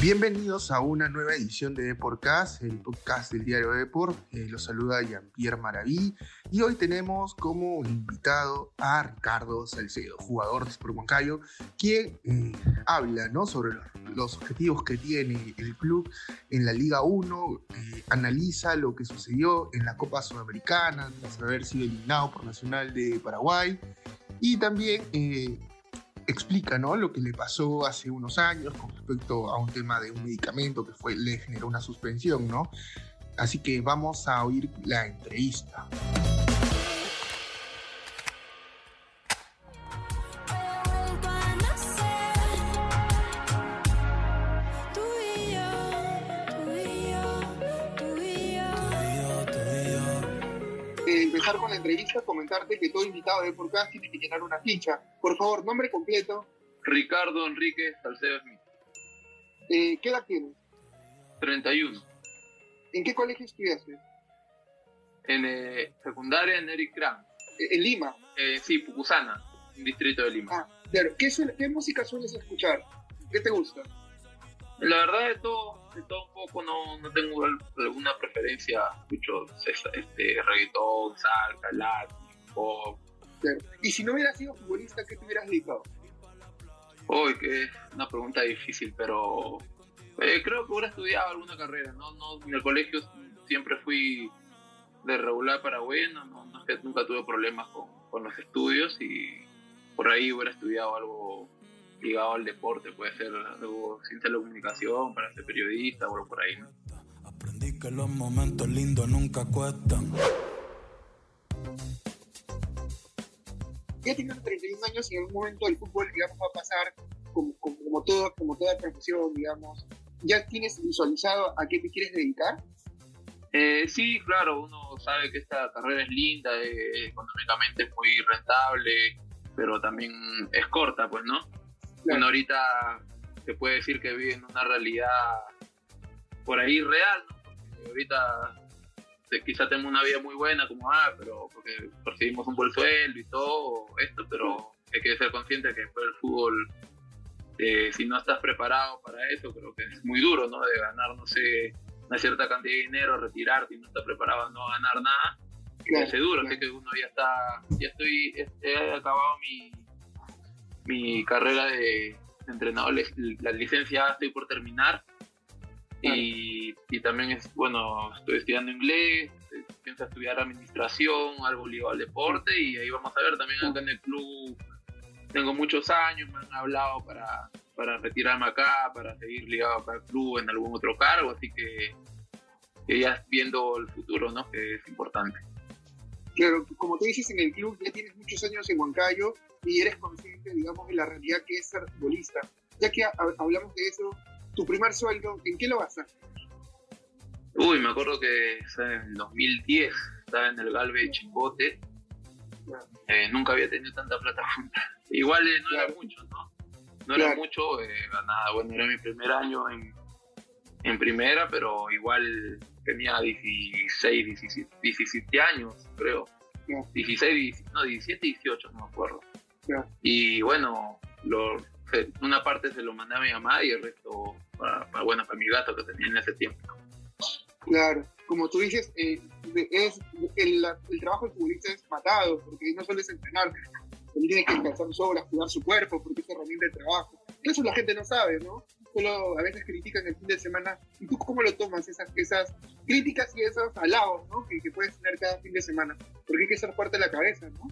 Bienvenidos a una nueva edición de Deportcast, el podcast del diario Deport. Eh, los saluda Jean-Pierre Maraví y hoy tenemos como invitado a Ricardo Salcedo, jugador de Sport Huancayo, quien eh, habla ¿no? sobre los, objetivos que tiene el club en la Liga 1, eh, analiza lo que sucedió en la Copa Sudamericana tras haber sido eliminado por Nacional de Paraguay y también explica ¿no? lo que le pasó hace unos años con respecto a un tema de un medicamento que fue, le generó una suspensión, ¿no? Así que vamos a oír la entrevista. Con la entrevista, comentarte que todo invitado de podcast tiene que llenar una ficha. Por favor, nombre completo. Ricardo Enrique Salcedo Smith. Eh, ¿Qué edad tienes? 31. ¿En qué colegio estudiaste? En eh, secundaria en Eric Kram. Eh, ¿En Lima? sí, Pucusana, distrito de Lima. Ah, claro. ¿Qué, ¿Qué música sueles escuchar? ¿Qué te gusta? La verdad de todo, de todo un poco, no, no tengo alguna preferencia. Escucho este, reggaetón, salsa, latin, pop. Y si no hubieras sido futbolista, ¿qué te hubieras dedicado? Uy, que es una pregunta difícil, pero eh, creo que hubiera estudiado alguna carrera. ¿no? No, en el colegio siempre fui de regular para bueno, no, no, nunca tuve problemas con, con los estudios y por ahí hubiera estudiado algo ligado al deporte, puede ser algo sin telecomunicación, para ser periodista o algo por ahí, ¿no? Aprendí que los momentos lindos nunca cuestan. Ya tienes 31 años y en algún momento el fútbol, digamos, va a pasar como, como, todo, como toda profesión, digamos. ¿Ya tienes visualizado a qué te quieres dedicar? Eh, sí, claro, uno sabe que esta carrera es linda, eh, económicamente es muy rentable, pero también es corta, pues, ¿no? Bueno, ahorita se puede decir que vive en una realidad por ahí real, ¿no? Porque ahorita quizá tengo una vida muy buena como ah, pero porque percibimos un buen sueldo y todo esto, pero hay que ser consciente que después el fútbol, eh, si no estás preparado para eso, creo que es muy duro, ¿no? De ganar, no sé, una cierta cantidad de dinero, retirarte y no estás preparado a no ganar nada. es duro, sé que uno ya está, ya estoy, he acabado mi, mi carrera de entrenador, la licencia estoy por terminar. Y, y, también es, bueno, estoy estudiando inglés, pienso estudiar administración, algo ligado al deporte y ahí vamos a ver también acá en el club. Tengo muchos años, me han hablado para, para retirarme acá, para seguir ligado acá al club en algún otro cargo, así que, que ya viendo el futuro, ¿no? Que es importante. Claro, como te dices en el club, ya tienes muchos años en Huancayo y eres consciente, digamos, de la realidad que es ser futbolista. Ya que hablamos de eso, tu primer sueldo, ¿en qué lo vas a hacer? Uy, me acuerdo que en el 2010 estaba en el Galve Chimbote. Eh, nunca había tenido tanta plata junta. Igual eh, no era mucho, ¿no? No era mucho, eh, ganaba, bueno, era mi primer año en, en primera, pero igual tenía 16, 17, 17 años, creo. 16, no, 17, 18, no me acuerdo. Y bueno, una parte se lo mandé a mi mamá y el resto para, bueno, para mi gato que tenía en ese tiempo. Claro, como tú dices, eh, es, el, trabajo de futbolista es matado, porque no solo es entrenar, también tiene que descansar horas, cuidar su cuerpo, porque es herramienta de trabajo. Eso la gente no sabe, ¿no? Solo a veces critican el fin de semana. ¿Y tú cómo lo tomas, esas, esas críticas y esos halagos ¿no? que, puedes tener cada fin de semana? Porque hay que ser fuerte de la cabeza, ¿no?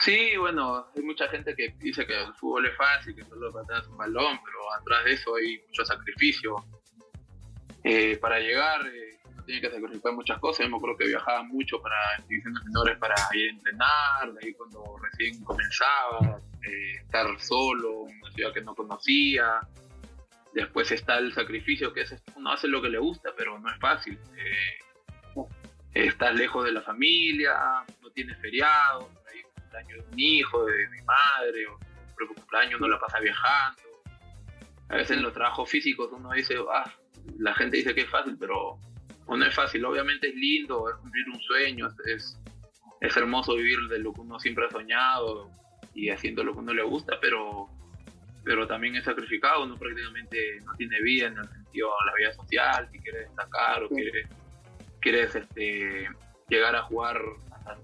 Sí, bueno, hay mucha gente que dice que el fútbol es fácil, que solo pateas un balón, pero atrás de eso hay mucho sacrificio. Eh, para llegar, eh, tiene que sacrificar muchas cosas. Yo me acuerdo que viajaba mucho para divisiones menores para ir a entrenar, de ahí cuando recién comenzaba, eh, estar solo en una ciudad que no conocía. Después está el sacrificio, que es uno hace lo que le gusta, pero no es fácil. Eh, estás lejos de la familia, no tienes feriados, cumpleaños de un hijo, de mi madre, o el propio cumpleaños no la pasa viajando. A veces en los trabajos físicos uno dice, ah, la gente dice que es fácil, pero no es fácil. Obviamente es lindo, es cumplir un sueño, es, es hermoso vivir de lo que uno siempre ha soñado y haciendo lo que uno le gusta, pero pero también es sacrificado, uno prácticamente no tiene vida en el sentido de la vida social, si quieres destacar o quieres, quieres este, llegar a jugar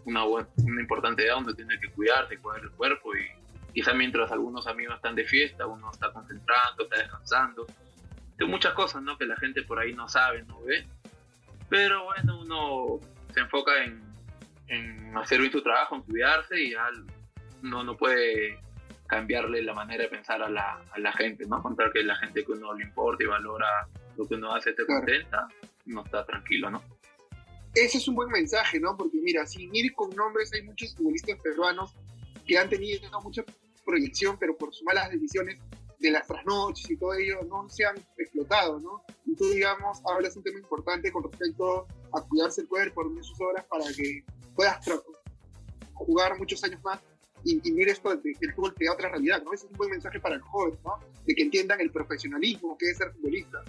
una, una importante edad donde tiene que cuidarse, cuidar el cuerpo y quizá mientras algunos amigos están de fiesta, uno está concentrando, está descansando. Hay muchas cosas ¿no? que la gente por ahí no sabe, no ve. Pero bueno, uno se enfoca en, en hacer bien su trabajo, en cuidarse y ya uno no puede cambiarle la manera de pensar a la, a la gente, ¿no? Contar que la gente que uno le importa y valora lo que uno hace esté contenta, no está tranquilo, ¿no? Ese es un buen mensaje, ¿no? Porque mira, sin ir con nombres, hay muchos futbolistas peruanos que han tenido mucha proyección, pero por sus malas decisiones de las trasnoches y todo ello, no se han explotado, ¿no? Y tú, digamos, hablas un tema importante con respecto a cuidarse el cuerpo, dormir sus horas para que puedas jugar muchos años más y, y mira esto del fútbol te da otra realidad, ¿no? Ese es un buen mensaje para los jóvenes, ¿no? De que entiendan el profesionalismo que es ser futbolista.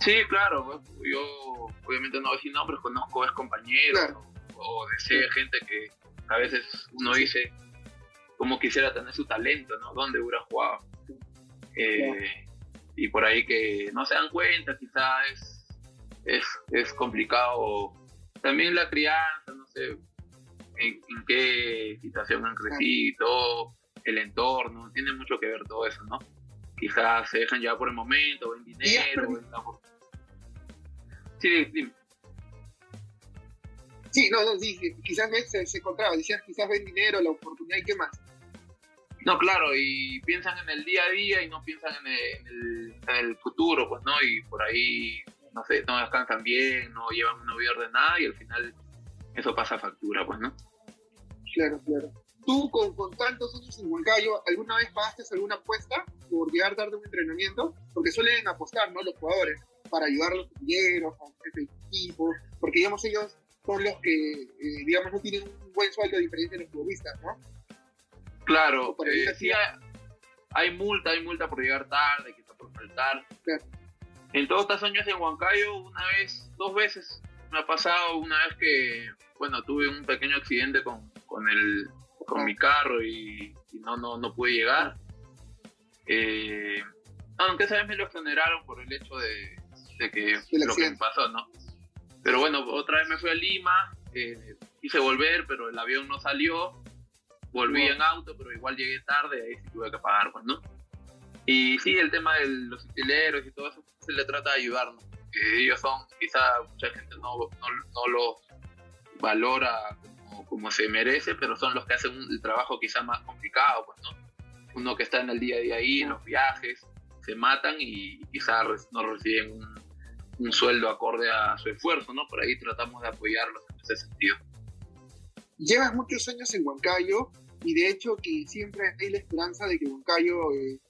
Sí, claro, yo obviamente no voy a decir nombres, conozco es compañeros o, deseo gente que a veces uno dice cómo quisiera tener su talento, ¿no? ¿Dónde hubiera jugado? Eh, y por ahí que no se dan cuenta, quizás es, es complicado. También la crianza, no sé, en, qué situación han crecido, el entorno, tiene mucho que ver todo eso, ¿no? Quizás se dejan llevar por el momento, ven dinero, ven Sí, dime. Sí, no, no, sí, quizás se, se encontraba, decías quizás ven dinero, la oportunidad y qué más. No, claro, y piensan en el día a día y no piensan en el, en el, futuro, pues, ¿no? Y por ahí, no sé, no descansan bien, no llevan una vida ordenada y al final eso pasa factura, pues, ¿no? Claro, claro. Tú, con, con tantos años en Huancayo, ¿alguna vez pagaste alguna apuesta por llegar tarde a un entrenamiento? Porque suelen apostar, ¿no? Los jugadores, para ayudar a los ingenieros, a los equipo, porque, digamos, ellos son los que, eh, digamos, no tienen un buen sueldo a diferencia de los futbolistas, ¿no? Claro, eh, sí hay, multa, hay multa por llegar tarde, quizá por faltar. En todos estos años en Huancayo, una vez, dos veces, me ha pasado una vez que, bueno, tuve un pequeño accidente con, con, el, con mi carro y, no, no, no pude llegar. Eh, aunque esa vez me lo exoneraron por el hecho de, de que lo que me pasó, ¿no? Pero bueno, otra vez me fui a Lima, eh, quise volver, pero el avión no salió. Volví en auto, pero igual llegué tarde, ahí sí tuve que pagar, pues, ¿no? Y sí, el tema de los utileros y todo eso, se le trata de ayudarnos. Que ellos son, quizá mucha gente no, no, no los valora como, se merece, pero son los que hacen el trabajo quizá más complicado, pues, ¿no? Uno que está en el día a día ahí, en los viajes, se matan y quizá no reciben un, un sueldo acorde a su esfuerzo, ¿no? Por ahí tratamos de apoyarlos en ese sentido. Llevas muchos años en Huancayo y de hecho que siempre hay la esperanza de que Huancayo eh,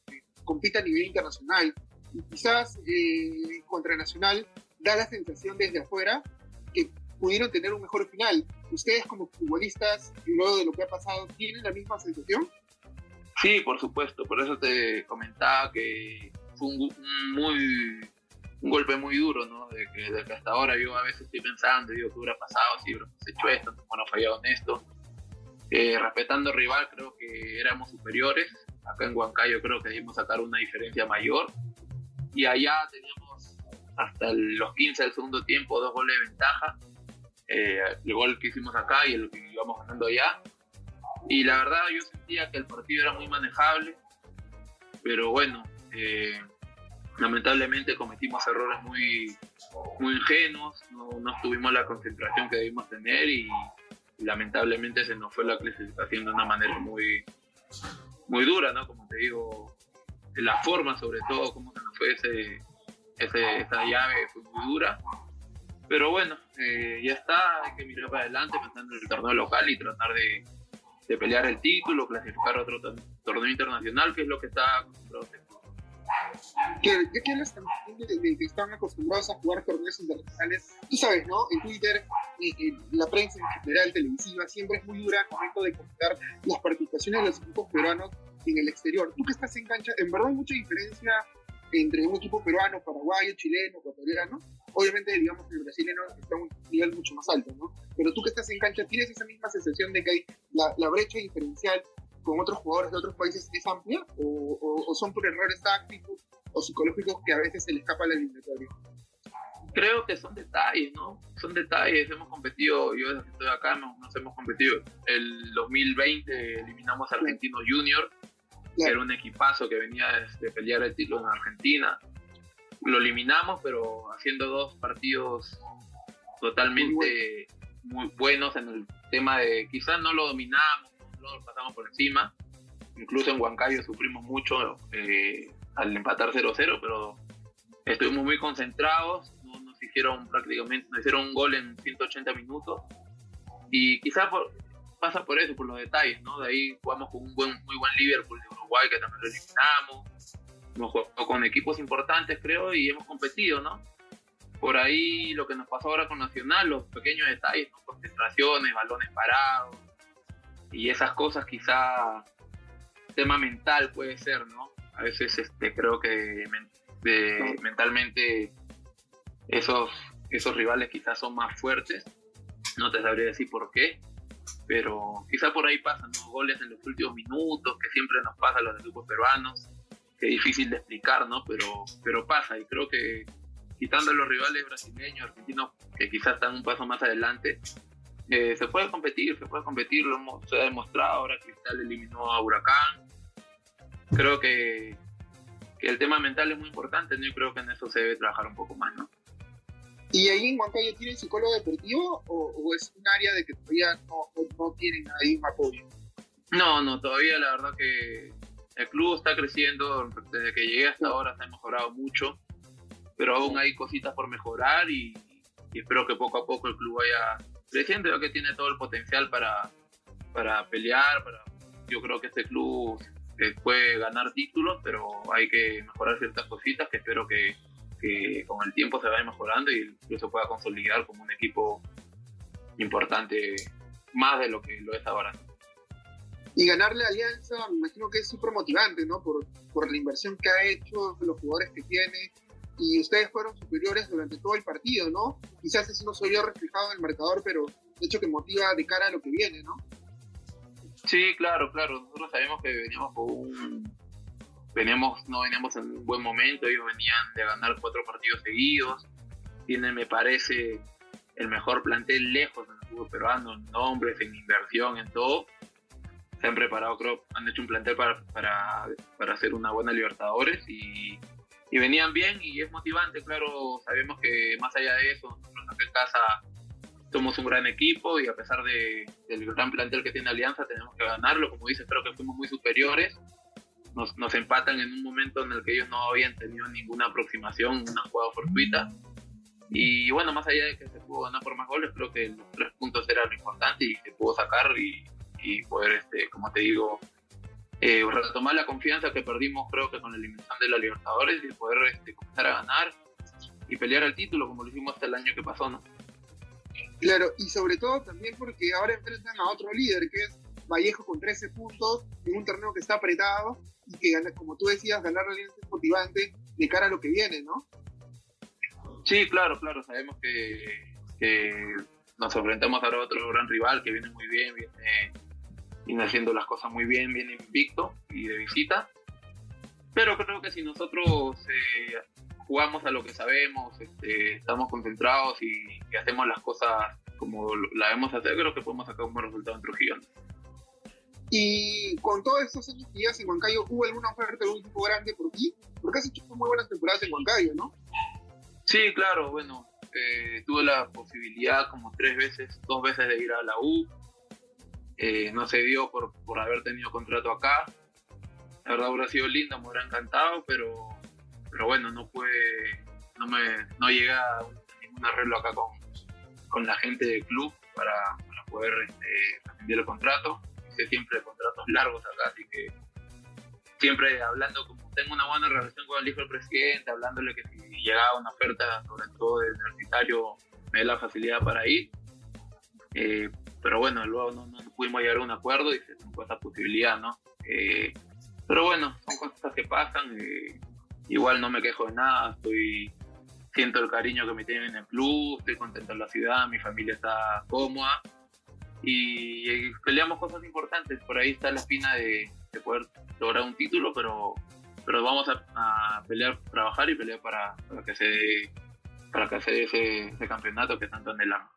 compita a nivel internacional. Y quizás eh, contra Nacional da la sensación desde afuera que pudieron tener un mejor final. ¿Ustedes como futbolistas, luego de lo que ha pasado, tienen la misma sensación? Sí, por supuesto. Por eso te comentaba que fue un muy un golpe muy duro, ¿no? De que, hasta ahora yo a veces estoy pensando, digo, ¿qué hubiera pasado si hubiéramos hecho esto? ¿Cómo no fallado en esto? Eh, respetando al rival, creo que éramos superiores. Acá en Huancayo creo que debimos sacar una diferencia mayor. Y allá teníamos hasta los 15 del segundo tiempo dos goles de ventaja. Eh, el gol que hicimos acá y el que íbamos ganando allá. Y la verdad yo sentía que el partido era muy manejable. Pero bueno, eh, lamentablemente cometimos errores muy, muy ingenuos, no, no tuvimos la concentración que debimos tener y, lamentablemente se nos fue la clasificación de una manera muy, muy dura, ¿no? Como te digo, la forma sobre todo, cómo se nos fue ese, esa llave fue muy dura. Pero bueno, eh, ya está, hay que mirar para adelante pensando en el torneo local y tratar de, de pelear el título, clasificar otro torneo internacional, que es lo que está que ya que hablas que están acostumbrados a jugar torneos internacionales, tú sabes, ¿no? En Twitter, la prensa en general, televisiva, siempre es muy dura al momento de comentar las participaciones de los equipos peruanos en el exterior. Tú que estás en cancha, en verdad hay mucha diferencia entre un equipo peruano, paraguayo, chileno, ecuatoriano. Obviamente, digamos, el brasileño está a un nivel mucho más alto, ¿no? Pero tú que estás en cancha, ¿tienes esa misma sensación de que hay la, la brecha diferencial con otros jugadores de otros países es amplia o, son por errores tácticos o psicológicos que a veces se le escapa la eliminatoria? Creo que son detalles, ¿no? Son detalles. Hemos competido, yo desde que estoy acá nos, hemos competido. El 2020 eliminamos a Argentino Junior, que era un equipazo que venía de pelear el título en Argentina. Lo eliminamos, pero haciendo dos partidos totalmente muy buenos en el tema de quizás no lo dominamos, no lo pasamos por encima. Incluso en Huancayo sufrimos mucho eh, al empatar 0-0, pero estuvimos muy concentrados. No, nos hicieron prácticamente, nos hicieron un gol en 180 minutos. Y quizás pasa por eso, por los detalles, ¿no? De ahí jugamos con un buen, muy buen Liverpool de Uruguay que también lo eliminamos. Hemos jugado con equipos importantes, creo, y hemos competido, ¿no? por ahí lo que nos pasó ahora con Nacional, los pequeños detalles, concentraciones, balones parados y esas cosas quizá tema mental puede ser, ¿no? A veces este, creo que mentalmente esos, esos rivales quizás son más fuertes, no te sabría decir por qué, pero quizá por ahí pasan ¿no? goles en los últimos minutos, que siempre nos pasa a los equipos peruanos, que es difícil de explicar, ¿no? Pero, pero pasa y creo que quitando a los rivales brasileños, argentinos, que quizás están un paso más adelante, eh, se puede competir, se puede competir, lo hemos, demostrado, ahora Cristal eliminó a Huracán. Creo que, que el tema mental es muy importante, ¿no? y creo que en eso se debe trabajar un poco más, ¿no? ¿Y ahí en Huancayo tienen psicólogo deportivo o, es un área de que todavía no, no, tienen ahí un apoyo? No, no, todavía la verdad que el club está creciendo, desde que llegué hasta ahora se ha mejorado mucho pero aún hay cositas por mejorar y, espero que poco a poco el club vaya creciendo, ya que tiene todo el potencial para, para pelear, para, yo creo que este club eh, puede ganar títulos, pero hay que mejorar ciertas cositas que espero que, que con el tiempo se vaya mejorando y incluso pueda consolidar como un equipo importante más de lo que lo es ahora. Y ganarle a Alianza, me imagino que es súper motivante, ¿no? Por, por la inversión que ha hecho, los jugadores que tiene, y ustedes fueron superiores durante todo el partido, ¿no? Quizás eso no se vio reflejado en el marcador, pero de hecho que motiva de cara a lo que viene, ¿no? Sí, claro, claro. Nosotros sabemos que veníamos con un... Veníamos, no veníamos en un buen momento, ellos venían de ganar cuatro partidos seguidos, tienen, me parece, el mejor plantel lejos en el fútbol peruano, en nombres, en inversión, en todo. Se han preparado, creo, han hecho un plantel para, para, para hacer una buena Libertadores y venían bien y es motivante, claro, sabemos que más allá de eso, nosotros en casa somos un gran equipo y a pesar de, del gran plantel que tiene Alianza tenemos que ganarlo, como dices, creo que fuimos muy superiores, nos, nos empatan en un momento en el que ellos no habían tenido ninguna aproximación, una jugada fortuita. Y bueno, más allá de que se pudo ganar por más goles, creo que los tres puntos era lo importante y se pudo sacar y, y poder, este, como te digo, eh, retomar la confianza que perdimos creo que con la eliminación de la Libertadores y poder este, comenzar a ganar y pelear el título como lo hicimos hasta el año que pasó, ¿no? Claro, y sobre todo también porque ahora enfrentan a otro líder que es Vallejo con 13 puntos en un torneo que está apretado y que, como tú decías, ganar la alianza es motivante de cara a lo que viene, ¿no? Sí, claro, claro, sabemos que, nos enfrentamos ahora a otro gran rival que viene muy bien, viene viene haciendo las cosas muy bien, viene invicto y de visita. Pero creo que si nosotros eh, jugamos a lo que sabemos, este, estamos concentrados y, hacemos las cosas como la debemos hacer, creo que podemos sacar un buen resultado en Trujillo. Y con todos estos años que llevas en Huancayo, ¿hubo alguna oferta de un equipo grande por ti? Porque has hecho muy buenas temporadas en Huancayo, ¿no? Sí, claro, bueno, eh, tuve la posibilidad como tres veces, dos veces de ir a la U, eh, no se dio por, por haber tenido contrato acá. La verdad hubiera sido lindo, me hubiera encantado, pero, pero bueno, no puede, no me, no llega a ningún arreglo acá con, con la gente del club para, para poder este, el contrato. Siempre contratos largos acá, así que siempre hablando, como tengo una buena relación con el hijo del presidente, hablándole que si llegaba una oferta, sobre todo del universitario, me dé la facilidad para ir. Eh, pero bueno, luego no, pudimos llegar a un acuerdo y se tuvo esa posibilidad, ¿no? Eh, pero bueno, son cosas que pasan, eh, igual no me quejo de nada, estoy siento el cariño que me tienen en el club, estoy contento en la ciudad, mi familia está cómoda y, peleamos cosas importantes. Por ahí está la espina de, poder lograr un título, pero, pero vamos a, pelear, trabajar y pelear para, para que se para que se ese, ese campeonato que tanto anhelamos.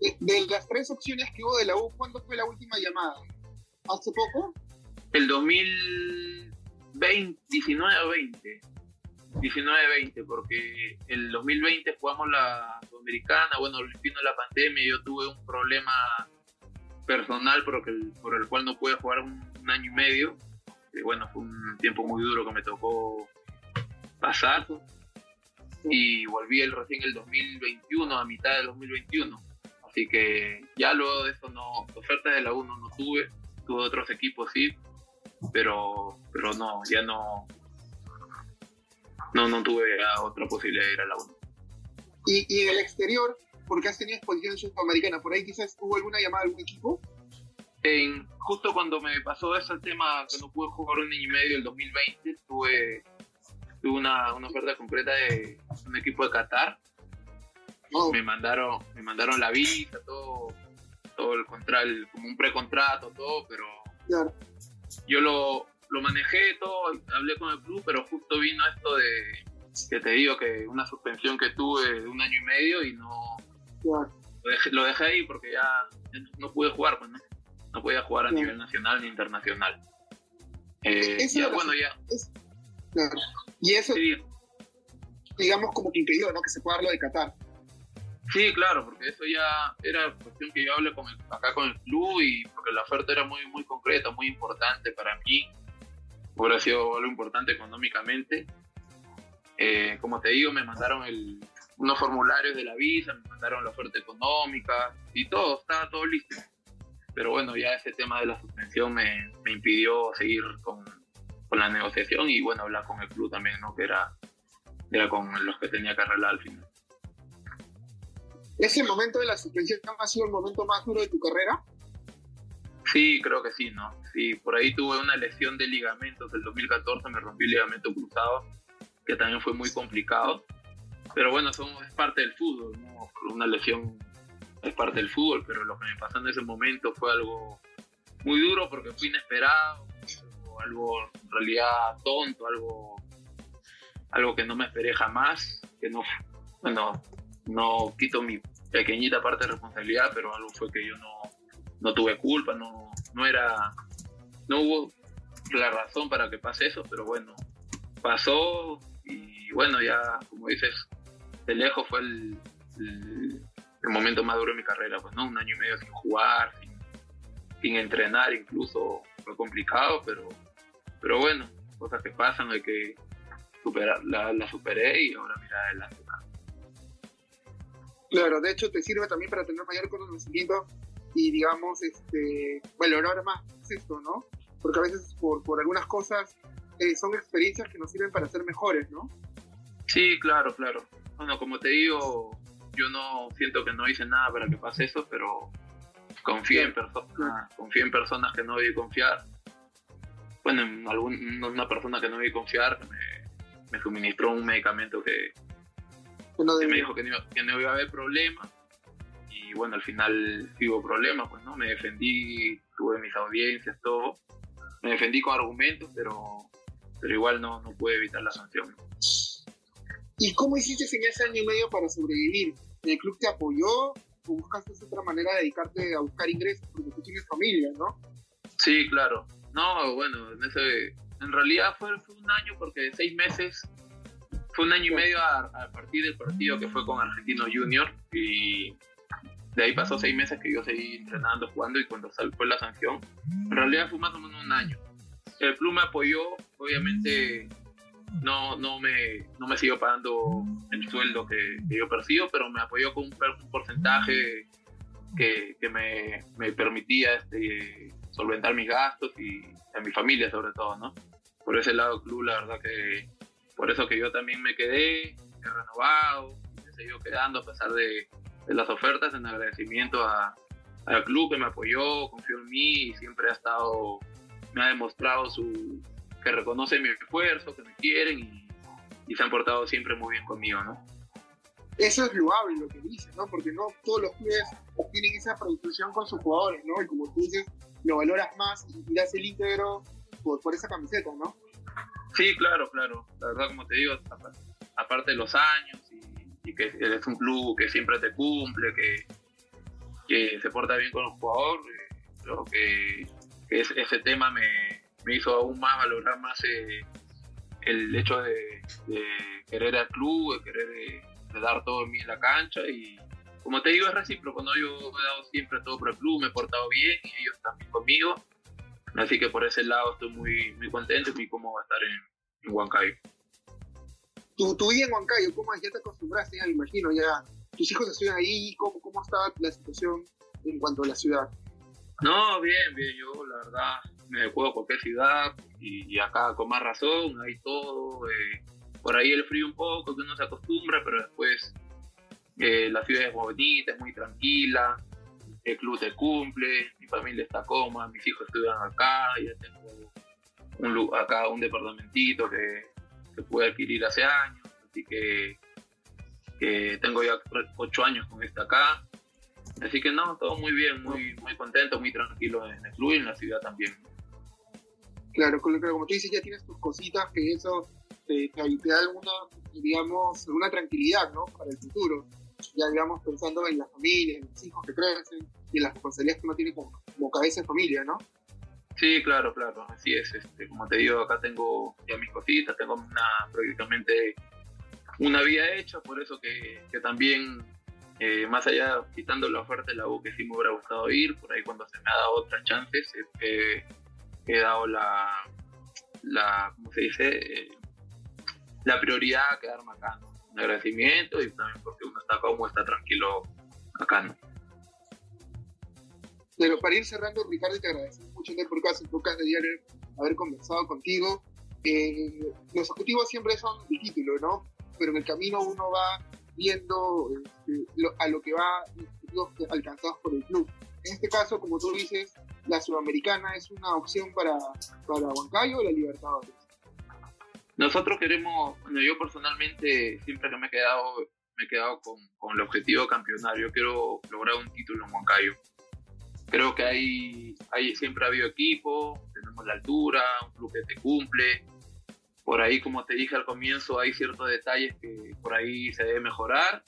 De, las tres opciones que hubo de la U, ¿cuándo fue la última llamada? ¿Hace poco? El 2020, 19 o 20. 19-20, porque el 2020 jugamos la Sudamericana, bueno, vino la pandemia, yo tuve un problema personal por el, por el cual no pude jugar un, año y medio, y bueno, fue un tiempo muy duro que me tocó pasar, y volví el, recién el 2021, a mitad del 2021, así que ya luego de eso no, ofertas de la 1 no tuve, tuve otros equipos sí, pero, pero no, ya no, no, no tuve otra posibilidad de ir a la 1. ¿Y, ¿Y, en el exterior, porque has tenido exposición sudamericana, por ahí quizás hubo alguna llamada de algún equipo? En, justo cuando me pasó ese tema que no pude jugar un año y medio el 2020, tuve, tuve una, una oferta concreta de un equipo de Qatar. Oh. Me mandaron me mandaron la visa, todo, todo el contrato, como un precontrato, todo, pero claro. yo lo, lo manejé todo, hablé con el club, pero justo vino esto de que te digo que una suspensión que tuve de un año y medio y no lo, dejé, ahí porque ya, no pude jugar, pues no, no podía jugar a nivel nacional ni internacional. Eh, ya, bueno, ya. Y eso, digamos, como que impidió, ¿no? Que se pueda hablar de Qatar. Sí, claro, porque eso ya era cuestión que yo hablé con acá con el club y porque la oferta era muy, muy concreta, muy importante para mí hubiera sido algo importante económicamente. Eh, como te digo, me mandaron el, unos formularios de la visa, me mandaron la oferta económica y todo, estaba todo listo. Pero bueno, ya ese tema de la suspensión me, me impidió seguir con, con, la negociación y bueno, hablar con el club también, ¿no? Que era, era con los que tenía que arreglar al final. ¿Ese momento de la suspensión ha sido el momento más duro de tu carrera? Sí, creo que sí, ¿no? Sí, por ahí tuve una lesión de ligamentos. El 2014 me rompí el ligamento cruzado, que también fue muy complicado. Pero bueno, eso es parte del fútbol, ¿no? Una lesión es parte del fútbol, pero lo que me pasó en ese momento fue algo muy duro porque fue inesperado, algo, en realidad tonto, algo, algo que no me esperé jamás, que no, bueno, no quito mi pequeñita parte de responsabilidad, pero algo fue que yo no, no tuve culpa, no, no era, no hubo la razón para que pase eso, pero bueno, pasó y bueno, ya como dices, de lejos fue el, el, momento más duro de mi carrera, pues no, un año y medio sin jugar, sin, entrenar incluso, fue complicado, pero, pero bueno, cosas que pasan, hay que superar, la, la superé y ahora mira adelante. Claro, de hecho te sirve también para tener mayor conocimiento y digamos, este, valorar más esto, ¿no? Porque a veces por, por algunas cosas eh, son experiencias que nos sirven para ser mejores, ¿no? Sí, claro, claro. Bueno, como te digo, yo no siento que no hice nada para que pase eso, pero confío en personas, confío en personas que no debí confiar. Bueno, en algún, una persona que no debí confiar me, me suministró un medicamento que, que me dijo que no, que no iba a haber problema y bueno, al final hubo problemas, pues, ¿no? Me defendí, tuve mis audiencias, todo. Me defendí con argumentos, pero, pero igual no, no pude evitar la sanción. ¿Y cómo hiciste en ese año y medio para sobrevivir? ¿El club te apoyó o buscaste otra manera de dedicarte a buscar ingresos? Porque tú tienes familia, ¿no? Sí, claro. No, bueno, en, ese, en realidad fue, fue un año porque seis meses fue un año y medio a, a, partir del partido que fue con Argentino Junior y de ahí pasó seis meses que yo seguí entrenando, jugando y cuando fue la sanción, en realidad fue más o menos un año. El club me apoyó, obviamente no, no, me, no me siguió pagando el sueldo que, yo percibo, pero me apoyó con un, porcentaje que, que me, me, permitía este, solventar mis gastos y a mi familia sobre todo, ¿no? Por ese lado el club, la verdad que por eso que yo también me quedé, he renovado, me he seguido quedando a pesar de, de las ofertas en agradecimiento a, al club que me apoyó, confió en mí y siempre ha estado, me ha demostrado su, que reconoce mi esfuerzo, que me quieren y, y se han portado siempre muy bien conmigo, ¿no? eso es loable lo que dice, ¿no? Porque no todos los clubes tienen esa predisposición con sus jugadores, ¿no? Y como tú dices, lo valoras más y das el íntegro por, por esa camiseta, ¿no? Sí, claro, claro. La verdad, como te digo, aparte de los años y, que es un club que siempre te cumple, que, que se porta bien con los jugadores, eh, creo que, ese tema me, me, hizo aún más valorar más eh, el hecho de, querer al club, de querer de, dar todo en mí en la cancha y como te digo es recíproco, ¿no? yo he dado siempre todo por el club, me he portado bien y ellos también conmigo Así que por ese lado estoy muy, muy contento y muy cómodo estar en, en Huancayo. Tu, tu, vida en Huancayo, ¿cómo ya te acostumbraste? Ya me imagino, ya tus hijos estudian ahí, ¿cómo, cómo estaba la situación en cuanto a la ciudad? No, bien, bien, yo la verdad me adecuo a cualquier ciudad y, acá con más razón, hay todo. Eh, por ahí el frío un poco, que uno se acostumbra, pero después eh, la ciudad es bonita, es muy tranquila, el club te cumple, mi familia está cómoda, mis hijos estudian acá, ya tengo un, acá un departamentito que, que pude adquirir hace años, así que, que tengo ya ocho años con esta acá. Así que no, todo muy bien, muy, muy contento, muy tranquilo en el club y en la ciudad también. Claro, como tú dices, ya tienes tus cositas, que eso te, da alguna, digamos, alguna tranquilidad, ¿no? Para el futuro ya digamos pensando en la familia, en los hijos que crecen y en las responsabilidades que uno tiene como, cabeza de familia, ¿no? Sí, claro, claro, así es. Este, como te digo, acá tengo ya mis cositas, tengo una prácticamente una vida hecha, por eso que, que también, eh, más allá, quitando la oferta de la U que sí me hubiera gustado ir, por ahí cuando se me ha dado otras chances, eh, he dado la, la, ¿cómo se dice? Eh, la prioridad a quedarme acá, ¿no? un agradecimiento y también porque uno está como está tranquilo acá, ¿no? Pero para ir cerrando, Ricardo, te agradecemos mucho por caso, podcast de diario haber conversado contigo. Eh, los objetivos siempre son el título, ¿no? Pero en el camino uno va viendo este, a lo que va los alcanzados por el club. En este caso, como tú dices, la Sudamericana es una opción para, para Huancayo o la Libertadores. Nosotros queremos, bueno, yo personalmente siempre que me he quedado, me he quedado con, con el objetivo campeonario. Quiero lograr un título en Huancayo. Creo que hay, hay siempre ha habido equipo, tenemos la altura, un club que te cumple. Por ahí, como te dije al comienzo, hay ciertos detalles que por ahí se debe mejorar.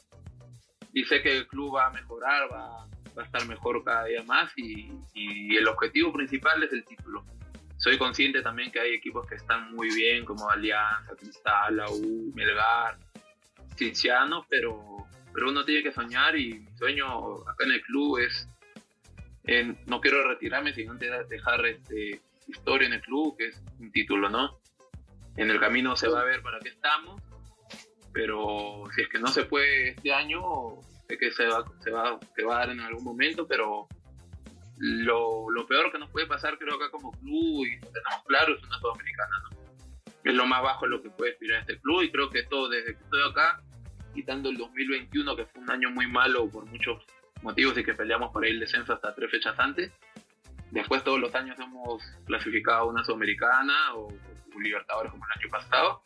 Y sé que el club va a mejorar, va, va a estar mejor cada día más y, y el objetivo principal es el título soy consciente también que hay equipos que están muy bien, como Alianza, Cristal, la U, Melgar, Cinciano, pero, pero uno tiene que soñar y mi sueño acá en el club es, no quiero retirarme, sino dejar este, historia en el club, que es un título, ¿no? En el camino se va a ver para qué estamos, pero si es que no se puede este año, sé que se va, se va, se va a dar en algún momento, pero lo, lo, peor que nos puede pasar, creo que como club, y lo tenemos claro, es una sudamericana, ¿no? Es lo más bajo lo que puede aspirar este club, y creo que todo desde que estoy acá, quitando el 2021, que fue un año muy malo por muchos motivos y que peleamos por ahí el descenso hasta tres fechas antes. Después todos los años hemos clasificado una sudamericana o, un Libertadores como el año pasado.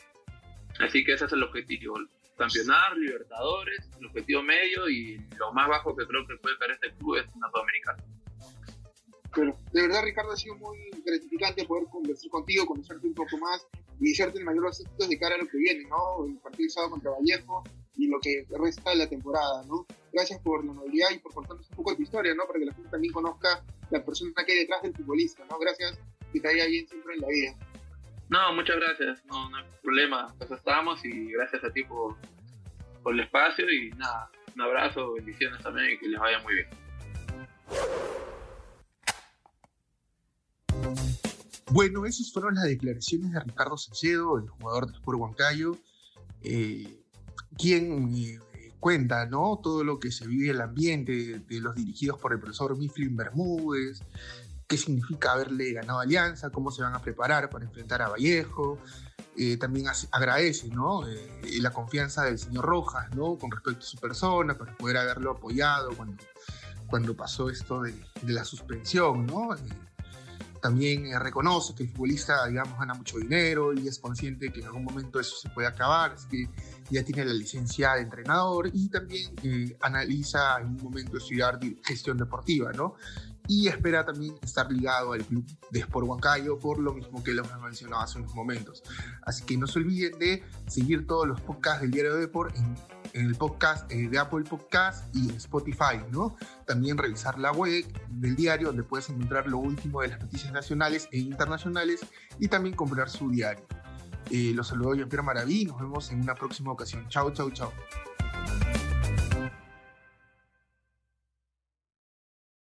Así que ese es el objetivo, campeonar, Libertadores, el objetivo medio y lo más bajo que creo que puede caer este club es una sudamericana. Pero de verdad, Ricardo, ha sido muy gratificante poder conversar contigo, conocerte un poco más y desearte el mayor éxito de cara a lo que viene, ¿no? El partido sábado contra Vallejo y lo que resta de la temporada, ¿no? Gracias por la amabilidad y por contarnos un poco de tu historia, ¿no? Para que la gente también conozca la persona que hay detrás del futbolista, ¿no? Gracias, que te vaya bien siempre en la vida. No, muchas gracias, no, no hay problema, pues estamos y gracias a ti por, por el espacio y nada, un abrazo, bendiciones también y que les vaya muy bien. Bueno, esas fueron las declaraciones de Ricardo Salcedo, el jugador de Sport Huancayo, eh, quien eh, cuenta ¿no? todo lo que se vive en el ambiente de, los dirigidos por el profesor Mifflin Bermúdez, qué significa haberle ganado Alianza, cómo se van a preparar para enfrentar a Vallejo. Eh, también agradece ¿no? la confianza del señor Rojas ¿no? con respecto a su persona, para poder haberlo apoyado cuando, pasó esto de, de la suspensión. ¿no? También eh, reconoce que el futbolista, digamos, gana mucho dinero y es consciente que en algún momento eso se puede acabar, así que ya tiene la licencia de entrenador y también eh, analiza en un momento estudiar gestión deportiva, ¿no? Y espera también estar ligado al club de Sport Huancayo, por lo mismo que hemos mencionado hace unos momentos. Así que no se olviden de seguir todos los podcasts del Diario de Deport en en el podcast eh, de Apple Podcast y Spotify, ¿no? También revisar la web del diario donde puedes encontrar lo último de las noticias nacionales e internacionales y también comprar su diario. Eh, los saludo yo, Pierre Maraví, nos vemos en una próxima ocasión. Chao, chao, chao.